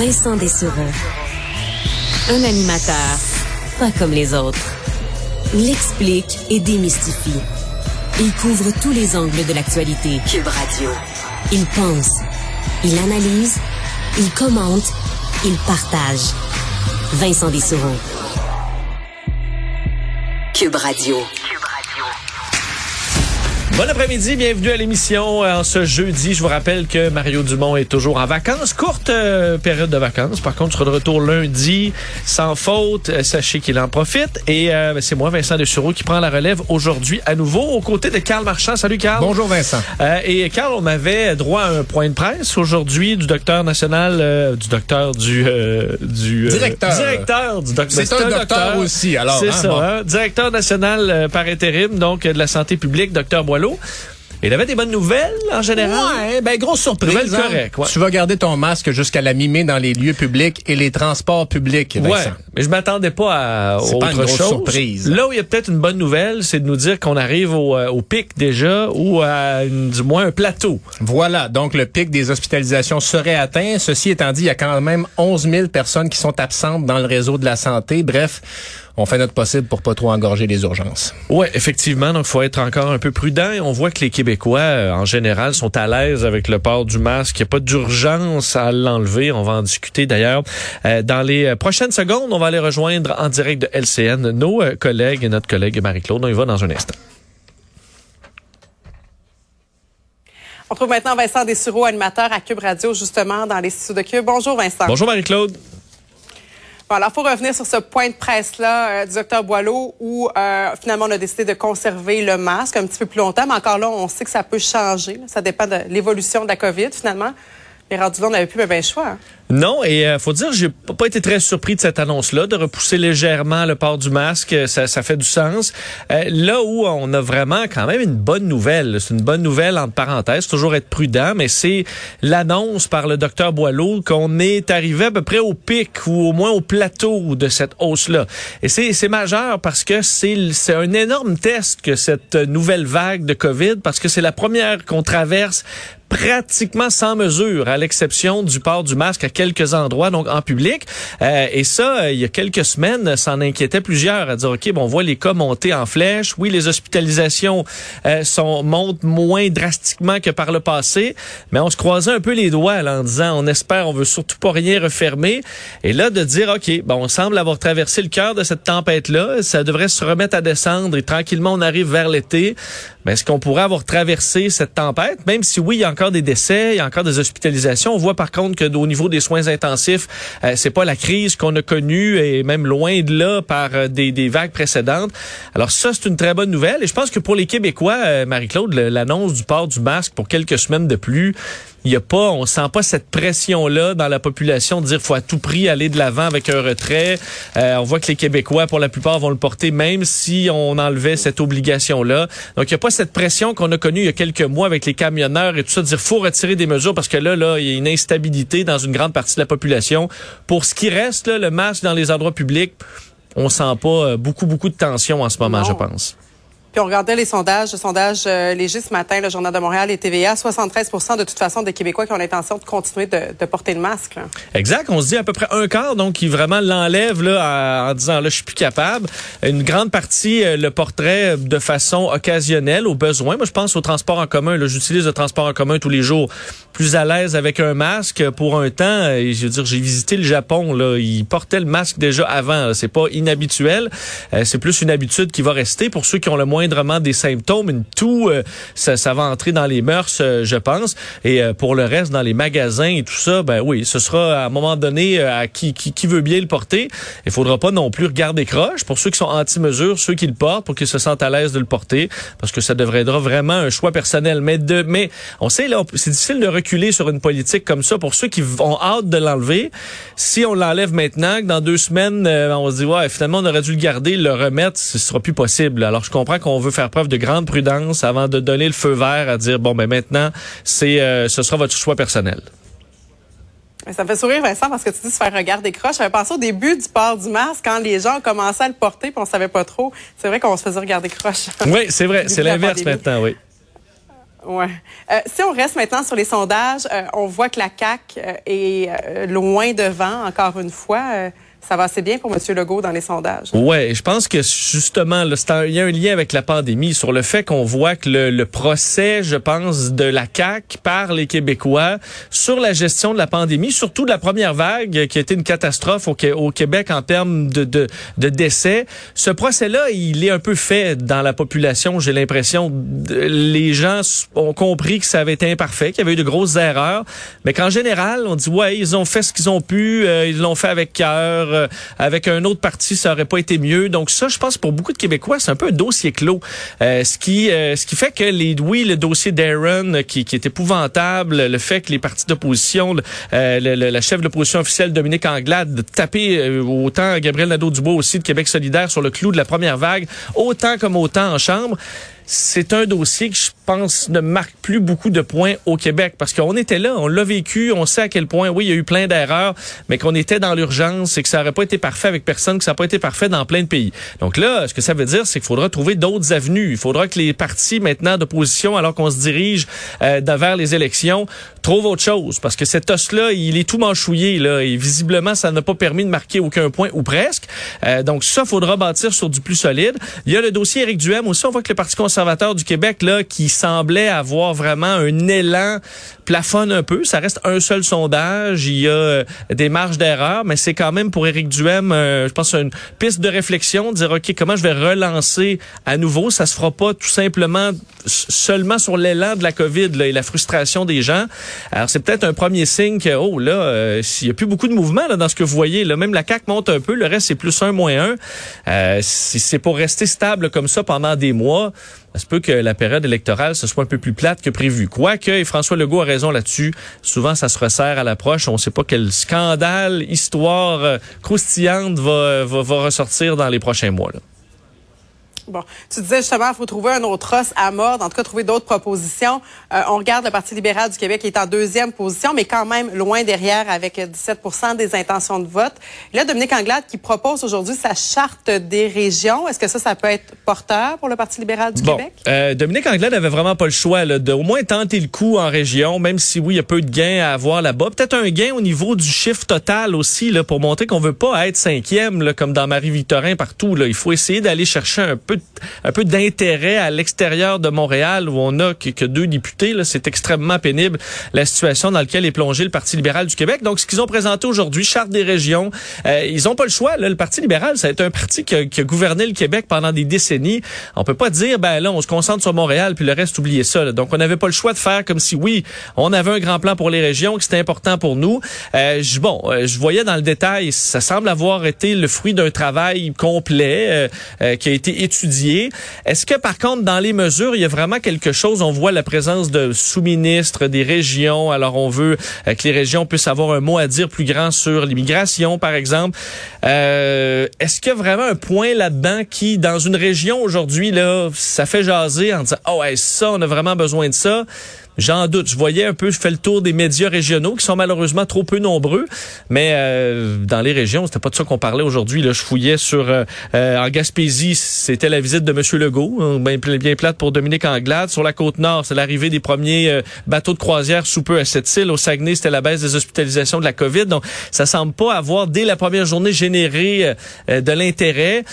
Vincent Dessureau. Un animateur pas comme les autres. Il explique et démystifie. Il couvre tous les angles de l'actualité. Cube Radio. Il pense, il analyse, il commente, il partage. Vincent Dessureau. Cube Radio. Bon après-midi, bienvenue à l'émission euh, en ce jeudi. Je vous rappelle que Mario Dumont est toujours en vacances, courte euh, période de vacances. Par contre, il sera de retour lundi sans faute. Euh, sachez qu'il en profite. Et ben, c'est moi, Vincent Dessureau, qui prend la relève aujourd'hui à nouveau aux côtés de Carl Marchand. Salut Carl. Bonjour Vincent. et Carl, on avait droit à un point de presse aujourd'hui du docteur national, du docteur du du directeur, directeur du docteur. C'est un, docteur, aussi. Alors, c'est hein, ça. bon. hein. Directeur national par intérim, donc de la santé publique, docteur Boileau. Il avait des bonnes nouvelles en général? Ouais, ben grosse surprise. Hein. ouais. Tu vas garder ton masque jusqu'à la mi-mai dans les lieux publics et les transports publics, Vincent. Ouais, mais je m'attendais pas à autre pas une grosse chose. surprise. Là où il y a peut-être une bonne nouvelle, c'est de nous dire qu'on arrive au, euh, au pic déjà ou à une- du moins un plateau. Voilà, donc le pic des hospitalisations serait atteint. Ceci étant dit, il y a quand même 11 000 personnes qui sont absentes dans le réseau de la santé. Bref, on fait notre possible pour pas trop engorger les urgences. Ouais, effectivement, donc faut être encore un peu prudent. Et on voit que les Québécois, euh, en général, sont à l'aise avec le port du masque. Il n'y a pas d'urgence à l'enlever. On va en discuter d'ailleurs. Euh, dans les euh, prochaines secondes, on va aller rejoindre en direct de LCN nos euh, collègues et notre collègue Marie-Claude. On y va dans un instant. On trouve maintenant Vincent Dessureau, animateur à Cube Radio, justement, dans les studios de Cube. Bonjour, Vincent. Bonjour Marie-Claude. Bon, alors, faut revenir sur ce point de presse-là euh, docteur Boileau où, euh, finalement, on a décidé de conserver le masque un petit peu plus longtemps. Mais encore là, on sait que ça peut changer. Ça dépend de l'évolution de la COVID, finalement. Mais rendu plus choix. hein. Non, et euh, faut dire, j'ai pas été très surpris de cette annonce-là, de repousser légèrement le port du masque, euh, ça, fait du sens. Euh, là où on a vraiment quand même une bonne nouvelle, c'est une bonne nouvelle entre parenthèses, toujours être prudent, mais c'est l'annonce par le docteur Boileau qu'on est arrivé à peu près au pic ou au moins au plateau de cette hausse-là. Et c'est majeur parce que c'est un énorme test que cette nouvelle vague de COVID, parce que c'est la première qu'on traverse pratiquement sans mesure, à l'exception du port du masque à quelques endroits, donc en public. Euh, et ça, euh, il y a quelques semaines, s'en inquiétait plusieurs à dire, OK, bon, on voit les cas monter en flèche. Oui, les hospitalisations euh, sont, montent moins drastiquement que par le passé, mais on se croisait un peu les doigts là, en disant, on espère, on veut surtout pas rien refermer. Et là, de dire, OK, bon, on semble avoir traversé le cœur de cette tempête-là, ça devrait se remettre à descendre et tranquillement, on arrive vers l'été. Mais est-ce qu'on pourrait avoir traversé cette tempête, même si oui, il y a encore des décès, il y a encore des hospitalisations. On voit par contre que au niveau des soins intensifs, euh, c'est pas la crise qu'on a connue et même loin de là par euh, des, des vagues précédentes. Alors ça, c'est une très bonne nouvelle. Et je pense que pour les Québécois, euh, Marie-Claude, l'annonce du port du masque pour quelques semaines de plus, il y a pas, on sent pas cette pression-là dans la population de dire faut à tout prix aller de l'avant avec un retrait. Euh, on voit que les Québécois, pour la plupart, vont le porter même si on enlevait cette obligation-là. Donc, il n'y a pas cette pression qu'on a connue il y a quelques mois avec les camionneurs et tout ça, de dire faut retirer des mesures parce que là, là, il y a une instabilité dans une grande partie de la population. Pour ce qui reste, là, le masque dans les endroits publics, on sent pas euh, beaucoup, beaucoup de tension en ce moment, Non. je pense. Puis on regardait les sondages, le sondage euh, léger ce matin, le Journal de Montréal et TVA, 73 de toute façon des Québécois qui ont l'intention de continuer de, de porter le masque. là. Exact. On se dit à peu près un quart, donc, qui vraiment l'enlève là, en, disant là, je suis plus capable. Une grande partie euh, le porterait de façon occasionnelle, au besoin. Moi, je pense au transport en commun. Là, j'utilise le transport en commun tous les jours. Plus à l'aise avec un masque pour un temps. Et je veux dire, j'ai visité le Japon. Là, ils portaient le masque déjà avant. C'est pas inhabituel. Euh, c'est plus une habitude qui va rester pour ceux qui ont le moindrement des symptômes. Une toux, euh, ça, va entrer dans les mœurs, euh, je pense. Et euh, pour le reste, dans les magasins et tout ça, ben oui, ce sera à un moment donné à qui, qui, qui veut bien le porter. Il faudra pas non plus regarder croche pour ceux qui sont anti-mesures, ceux qui le portent, pour qu'ils se sentent à l'aise de le porter, parce que ça devrait être vraiment un choix personnel. Mais de, mais on sait là, c'est difficile de reculer sur une politique comme ça pour ceux qui ont hâte de l'enlever. Si on l'enlève maintenant, que dans deux semaines, on se dit ouais, finalement on aurait dû le garder, le remettre, ce sera plus possible. Alors je comprends qu'on veut faire preuve de grande prudence avant de donner le feu vert à dire bon ben maintenant c'est euh, ce sera votre choix personnel. Ça me fait sourire, Vincent, parce que tu dis se faire regarder croche. J'avais pensé au début du port du masque, quand les gens commençaient à le porter, puis on savait pas trop. C'est vrai qu'on se faisait regarder croche. Oui, c'est vrai, c'est l'inverse maintenant, oui. Ouais. Euh, si on reste maintenant sur les sondages, euh, on voit que la CAC euh, est loin devant, encore une fois ça va assez bien pour M. Legault dans les sondages. Ouais, je pense que justement, il y a un lien avec la pandémie sur le fait qu'on voit que le, procès, je pense, de la CAQ par les Québécois sur la gestion de la pandémie, surtout de la première vague qui a été une catastrophe au, au Québec en termes de, de, de décès. Ce procès-là, il est un peu fait dans la population, j'ai l'impression. Les gens ont compris que ça avait été imparfait, qu'il y avait eu de grosses erreurs, mais qu'en général, on dit, ouais, ils ont fait ce qu'ils ont pu, euh, ils l'ont fait avec cœur, euh, avec un autre parti, ça aurait pas été mieux. Donc ça, je pense pour beaucoup de Québécois, c'est un peu un dossier clos. Euh, ce qui euh, ce qui fait que les oui, le dossier d'Aaron qui, est épouvantable, le fait que les partis d'opposition, le, la chef de l'opposition officielle Dominique Anglade de taper autant Gabriel Nadeau-Dubois aussi de Québec solidaire sur le clou de la première vague, autant comme autant en chambre c'est un dossier que je pense ne marque plus beaucoup de points au Québec parce qu'on était là, on l'a vécu, on sait à quel point, oui, il y a eu plein d'erreurs, mais qu'on était dans l'urgence et que ça n'aurait pas été parfait avec personne, que ça n'a pas été parfait dans plein de pays. Donc là, ce que ça veut dire, c'est qu'il faudra trouver d'autres avenues. Il faudra que les partis maintenant d'opposition, alors qu'on se dirige euh, vers les élections, trouvent autre chose parce que cet os-là, il est tout manchouillé là et visiblement, ça n'a pas permis de marquer aucun point ou presque. Euh, donc ça, faudra bâtir sur du plus solide. Il y a le dossier Éric Duhem aussi. On voit que le Parti conservateur du Québec là qui semblait avoir vraiment un élan plafonne un peu. Ça reste un seul sondage. Il y a euh, des marges d'erreur, mais c'est quand même pour Éric Duhem, euh, je pense, une piste de réflexion, de dire, OK, comment je vais relancer à nouveau? Ça se fera pas tout simplement seulement sur l'élan de la COVID là, et la frustration des gens. Alors, c'est peut-être un premier signe que, oh là, euh, s'il y a plus beaucoup de mouvement là, dans ce que vous voyez, là, même la CAC monte un peu, le reste, c'est plus un, moins un. Euh, si c'est pour rester stable comme ça pendant des mois, ça se peut que la période électorale ce soit un peu plus plate que prévu. Quoique, et François Legault a raison là-dessus, souvent ça se resserre à l'approche. On ne sait pas quel scandale, histoire euh, croustillante va, va, va ressortir dans les prochains mois. Là. Bon, tu disais justement, il faut trouver un autre os à mordre, en tout cas trouver d'autres propositions. Euh, on regarde le Parti libéral du Québec qui est en deuxième position, mais quand même loin derrière avec 17% des intentions de vote. Et là, Dominique Anglade qui propose aujourd'hui sa charte des régions. Est-ce que ça, ça peut être porteur pour le Parti libéral du Québec? Euh, Dominique Anglade avait vraiment pas le choix là, de au moins tenter le coup en région, même si oui, il y a peu de gains à avoir là-bas. Peut-être un gain au niveau du chiffre total aussi là, pour montrer qu'on veut pas être cinquième là, comme dans Marie-Victorin partout. Là. Il faut essayer d'aller chercher un peu un peu d'intérêt à l'extérieur de Montréal où on a que, deux députés. C'est extrêmement pénible la situation dans laquelle est plongé le Parti libéral du Québec. Donc, ce qu'ils ont présenté aujourd'hui, charte des régions, euh, ils ont pas le choix. Là, le Parti libéral, ça a été un parti qui a, qui a, gouverné le Québec pendant des décennies. On peut pas dire, ben là, on se concentre sur Montréal puis le reste, oubliez ça. Donc, on n'avait pas le choix de faire comme si, oui, on avait un grand plan pour les régions, que c'était important pour nous. Euh, je, bon, euh, je voyais dans le détail, ça semble avoir été le fruit d'un travail complet euh, qui a été étudié est-ce que par contre, dans les mesures, il y a vraiment quelque chose, on voit la présence de sous-ministres des régions, alors on veut euh, que les régions puissent avoir un mot à dire plus grand sur l'immigration, par exemple. Euh, est-ce qu'il y a vraiment un point là-dedans qui, dans une région aujourd'hui, là, ça fait jaser en disant, oh ça, on a vraiment besoin de ça. J'en doute. Je voyais un peu, je fais le tour des médias régionaux qui sont malheureusement trop peu nombreux, mais euh, dans les régions, c'était pas de ça qu'on parlait aujourd'hui. Là, je fouillais sur euh, euh, en Gaspésie, c'était la visite de Monsieur Legault, hein, bien, plate pour Dominique Anglade. Sur la côte nord, c'est l'arrivée des premiers bateaux de croisière sous peu à cette île. Au Saguenay, c'était la baisse des hospitalisations de la COVID. Donc, ça semble pas avoir dès la première journée généré de l'intérêt.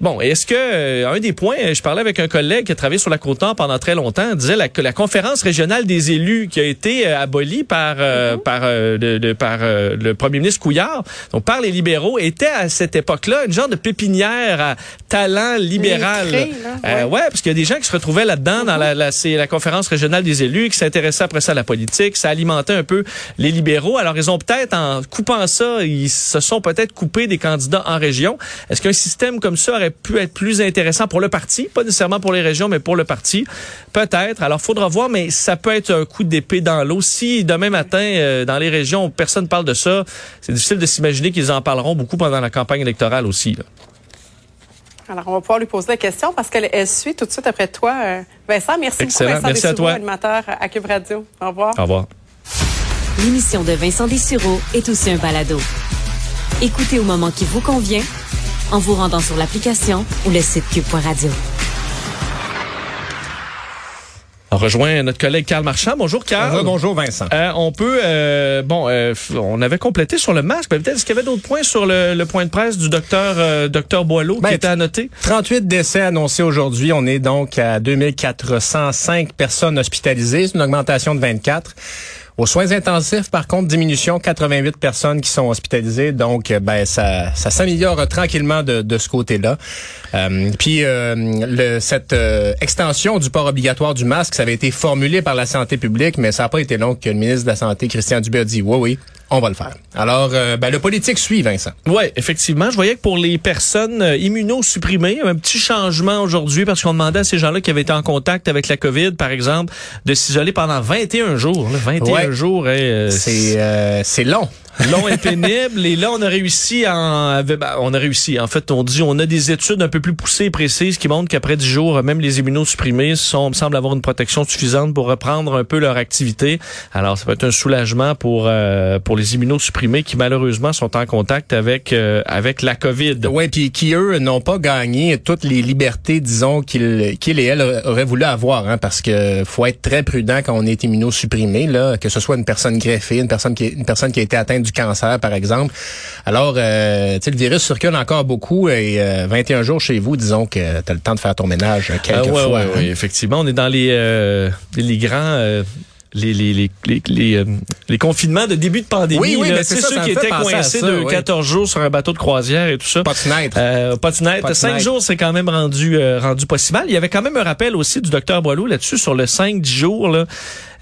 bon, est-ce que un des points, je parlais avec un collègue qui a travaillé sur la côte nord pendant très longtemps, disait que la conférence régionale des élus qui a été euh, abolie par euh, mhm. par euh, par le premier ministre Couillard, donc par les libéraux, était à cette époque-là une genre de pépinière à talent libéral. ouais. ouais. parce qu'il y a des gens qui se retrouvaient là-dedans dans la, la, la conférence régionale des élus, qui s'intéressaient après ça à la politique, ça alimentait un peu les libéraux. Alors ils ont peut-être en coupant ça, ils se sont peut-être coupés des candidats en région. Est-ce qu'un système comme ça aurait pu être plus intéressant pour le parti, pas nécessairement pour les régions, mais pour le parti, peut-être. Alors faudra voir, mais ça peut être un coup d'épée dans l'eau. Si demain matin, euh, dans les régions, personne parle de ça, c'est difficile de s'imaginer qu'ils en parleront beaucoup pendant la campagne électorale aussi. Alors, on va pouvoir lui poser la question parce qu'elle suit tout de suite après toi. Euh, Vincent, merci Excellent. beaucoup. Vincent merci à toi. animateur à Cube Radio. Au revoir. Au revoir. L'émission de Vincent Dessureau est aussi un balado. Écoutez au moment qui vous convient en vous rendant sur l'application ou le site cube.radio. On rejoint notre collègue Carl Marchand. Bonjour Carl. Bonjour Vincent. Euh, on peut, euh, bon, euh, on avait complété sur le masque, mais peut-être est-ce qu'il y avait d'autres points sur le, point de presse du docteur euh, docteur Boileau ben, qui était à noter? 38 décès annoncés aujourd'hui. On est donc à 2405 personnes hospitalisées. C'est une augmentation de 24. Aux soins intensifs, par contre, diminution, 88 personnes qui sont hospitalisées. Donc, euh, ben ça, ça s'améliore tranquillement de, de ce côté-là. Euh, puis, euh, le, cette extension du port obligatoire du masque, ça avait été formulé par la santé publique, mais ça n'a pas été long que le ministre de la Santé, Christian Dubé, a dit oui, oui, on va le faire. Alors, ben, le politique suit, Vincent. Oui, effectivement. Je voyais que pour les personnes immunosupprimées, un petit changement aujourd'hui parce qu'on demandait à ces gens-là qui avaient été en contact avec la COVID, par exemple, de s'isoler pendant 21 jours. Là, 21 jour. Euh, c'est euh, c'est long long et pénible. Et là, on a réussi en, ben, on a réussi. En fait, on dit, on a des études un peu plus poussées et précises qui montrent qu'après 10 jours, même les immunosupprimés sont, semblent avoir une protection suffisante pour reprendre un peu leur activité. Alors, ça peut être un soulagement pour, euh, pour les immunosupprimés qui, malheureusement, sont en contact avec, euh, avec la COVID. Oui, puis qui, eux, n'ont pas gagné toutes les libertés, disons, qu'ils qu'ils et elles auraient voulu avoir, hein, parce que faut être très prudent quand on est immunosupprimé, là, que ce soit une personne greffée, une personne qui, une personne qui a été atteinte du cancer, par exemple. Alors, euh, le virus circule encore beaucoup et 21 euh, jours chez vous, disons que tu as le temps de faire ton ménage quelques ah, fois. Oui, effectivement, on est dans les, euh, les grands... Euh, les, les, les, les, euh, les, confinements de début de pandémie. Oui, oui, c'est ceux qui étaient coincés de 14 jours sur un bateau de croisière et tout ça. Pas de fenêtre. Euh, pas de fenêtre. Cinq jours, c'est quand même rendu euh, rendu pas si mal. Il y avait quand même un rappel aussi du docteur Boileau là-dessus sur le 5-10 jours. Là.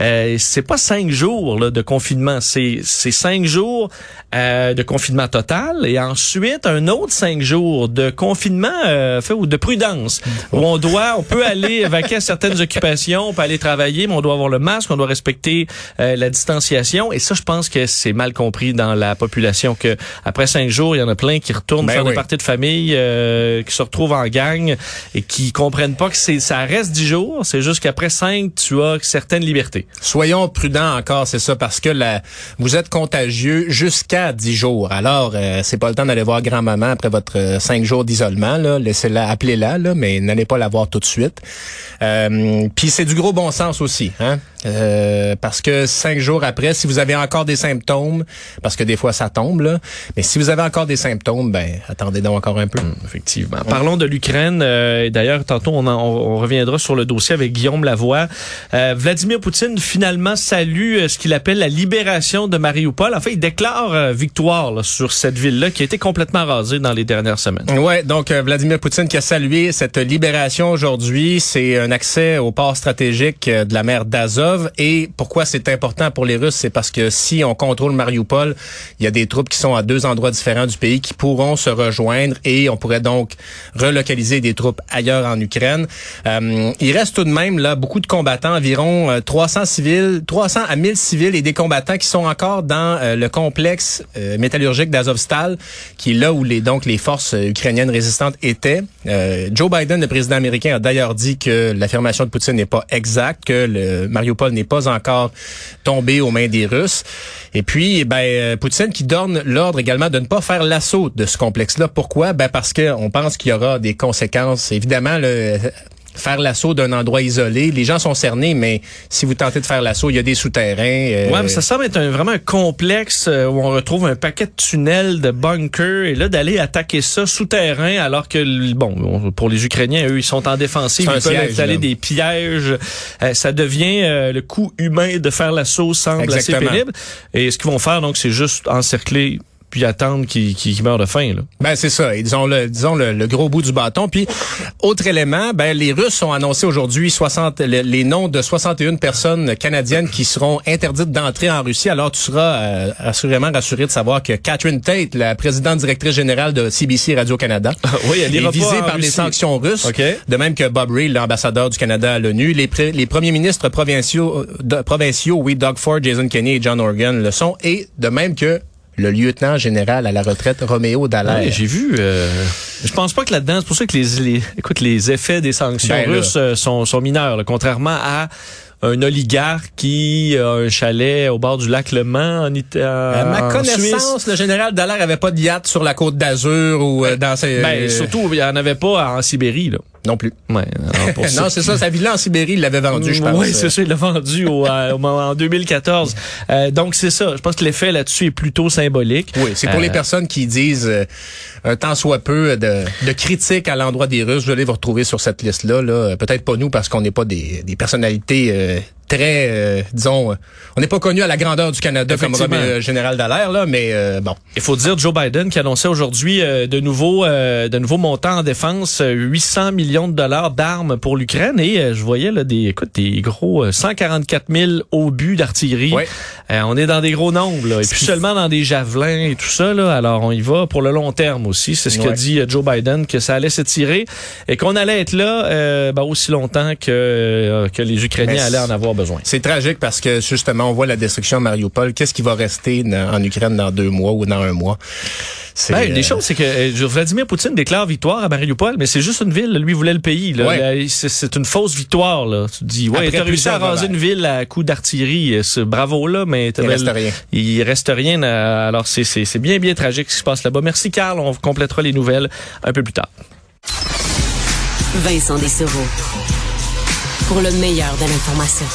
Euh, c'est pas cinq jours là, de confinement, c'est cinq jours euh, de confinement total et ensuite un autre cinq jours de confinement euh, fait ou de prudence où on doit, on peut aller vaquer à certaines occupations, on peut aller travailler, mais on doit avoir le masque, on doit respecter euh, la distanciation. Et ça, je pense que c'est mal compris dans la population que après cinq jours, il y en a plein qui retournent ben faire des parties de famille, euh, qui se retrouvent en gang et qui comprennent pas que c'est ça reste dix jours, c'est juste qu'après cinq, tu as certaines libertés. Soyons prudents encore, c'est ça, parce que la, vous êtes contagieux jusqu'à 10 jours. Alors, euh, c'est pas le temps d'aller voir grand-maman après votre euh, cinq jours d'isolement. Laissez-la, appelez-la, là, mais n'allez pas la voir tout de suite. Euh, Puis c'est du gros bon sens aussi. Hein? Euh, parce que cinq jours après, si vous avez encore des symptômes, parce que des fois ça tombe, là, mais si vous avez encore des symptômes, ben attendez donc encore un peu. Hum, effectivement. Parlons de l'Ukraine. Euh, D'ailleurs, tantôt, on, on, reviendra sur le dossier avec Guillaume Lavoie. Euh, Vladimir Poutine finalement salue ce qu'il appelle la libération de Mariupol. En fait, il déclare victoire sur cette ville-là qui a été complètement rasée dans les dernières semaines. Ouais, donc Vladimir Poutine qui a salué cette libération aujourd'hui, c'est un accès au port stratégique de la mer d'Azov et pourquoi c'est important pour les Russes, c'est parce que si on contrôle Mariupol, il y a des troupes qui sont à deux endroits différents du pays qui pourront se rejoindre et on pourrait donc relocaliser des troupes ailleurs en Ukraine. Euh, il reste tout de même là beaucoup de combattants, environ 300 euh, civils, 300 à 1000 civils et des combattants qui sont encore dans euh, le complexe métallurgique d'Azovstal, qui est là où les donc les forces ukrainiennes résistantes étaient. Joe Biden, le président américain, a d'ailleurs dit que l'affirmation de Poutine n'est pas exacte, que le Mariupol n'est pas encore tombé aux mains des Russes. Et puis, ben, euh, Poutine qui donne l'ordre également de ne pas faire l'assaut de ce complexe-là. Pourquoi? Ben, parce qu'on pense qu'il y aura des conséquences. Évidemment, le, faire l'assaut d'un endroit isolé. Les gens sont cernés, mais si vous tentez de faire l'assaut, il y a des souterrains. Euh... Ouais, mais ça semble être un, vraiment un complexe euh, où on retrouve un paquet de tunnels, de bunkers, et là d'aller attaquer ça souterrain, alors que bon, pour les Ukrainiens, eux, ils sont en défensive, ils peuvent installer des pièges. Euh, ça devient euh, le coût humain de faire l'assaut semble assez pénible. Et ce qu'ils vont faire, donc, c'est juste encercler puis attendre qu'il qu meure de faim. Là. Ben c'est ça. Et disons le disons le, gros bout du bâton. Puis autre élément, ben les Russes ont annoncé aujourd'hui 60 les noms de 61 personnes canadiennes qui seront interdites d'entrer en Russie. Alors tu seras euh, assurément rassuré de savoir que Catherine Tate, la présidente directrice générale de CBC Radio Canada, oui, elle est visée par les sanctions russes. De même que Bob Ray, l'ambassadeur du Canada à l'ONU, les, les premiers ministres provinciaux, de, provinciaux, oui, Doug Ford, Jason Kenney et John Organ le sont, et de même que le lieutenant général à la retraite Roméo Dallaire. j'ai vu. Euh, je pense pas que là-dedans, c'est pour ça que les, écoute les effets des sanctions ben russes euh, sont, sont mineurs, contrairement à un oligarque qui a un chalet au bord du lac Le Mans en Italie. À ma connaissance, le général Dallaire avait pas de yacht sur la côte d'Azur ou euh, dans ses. Ben, surtout, il n'y en avait pas en Sibérie là. Non plus. Ouais, non, c'est ça. Sa villa en Sibérie, il l'avait vendu, je pense. Oui, c'est ça. Il l'a vendu au, euh, en 2014. Euh, donc, c'est ça. Je pense que l'effet là-dessus est plutôt symbolique. Oui, c'est pour Euh, les personnes qui disent euh, un tant soit peu de, de critiques à l'endroit des Russes. Vous allez vous retrouver sur cette liste-là. Là. Peut-être pas nous parce qu'on n'est pas des, des personnalités euh, très, euh, disons, euh, on n'est pas connu à la grandeur du Canada comme. Robert- euh, général Dallaire, là, mais euh, bon. Il faut dire Joe Biden qui annonçait aujourd'hui euh, de nouveaux euh, de nouveaux montants en défense, euh, 800 millions de dollars d'armes pour l'Ukraine et euh, je voyais là des écoute des gros euh, 144 000 obus d'artillerie. Ouais. Euh, on est dans des gros nombres là, et puis seulement dans des javelins et tout ça là. Alors on y va pour le long terme aussi. C'est ce qu'a Ouais. dit euh, Joe Biden que ça allait s'étirer et qu'on allait être là euh, ben, aussi longtemps que que les Ukrainiens Mais allaient en avoir besoin. C'est tragique parce que justement, on voit la destruction de Mariupol. Qu'est-ce qui va rester dans- en Ukraine dans deux mois ou dans un mois? Ben, une euh, des choses, c'est que euh, Vladimir Poutine déclare victoire à Mariupol, mais c'est juste une ville. Lui voulait le pays. Ouais. Là, c'est, une fausse victoire. Là. Tu te dis, ouais, Après t'as réussi à raser une ville à coups d'artillerie. euh, Bravo là, mais t'as Il reste rien. Il reste rien. à- alors c'est bien, bien tragique ce qui se passe là-bas. Merci, Carl. On complétera les nouvelles un peu plus tard. Vincent Dessereau. Pour le meilleur de l'information.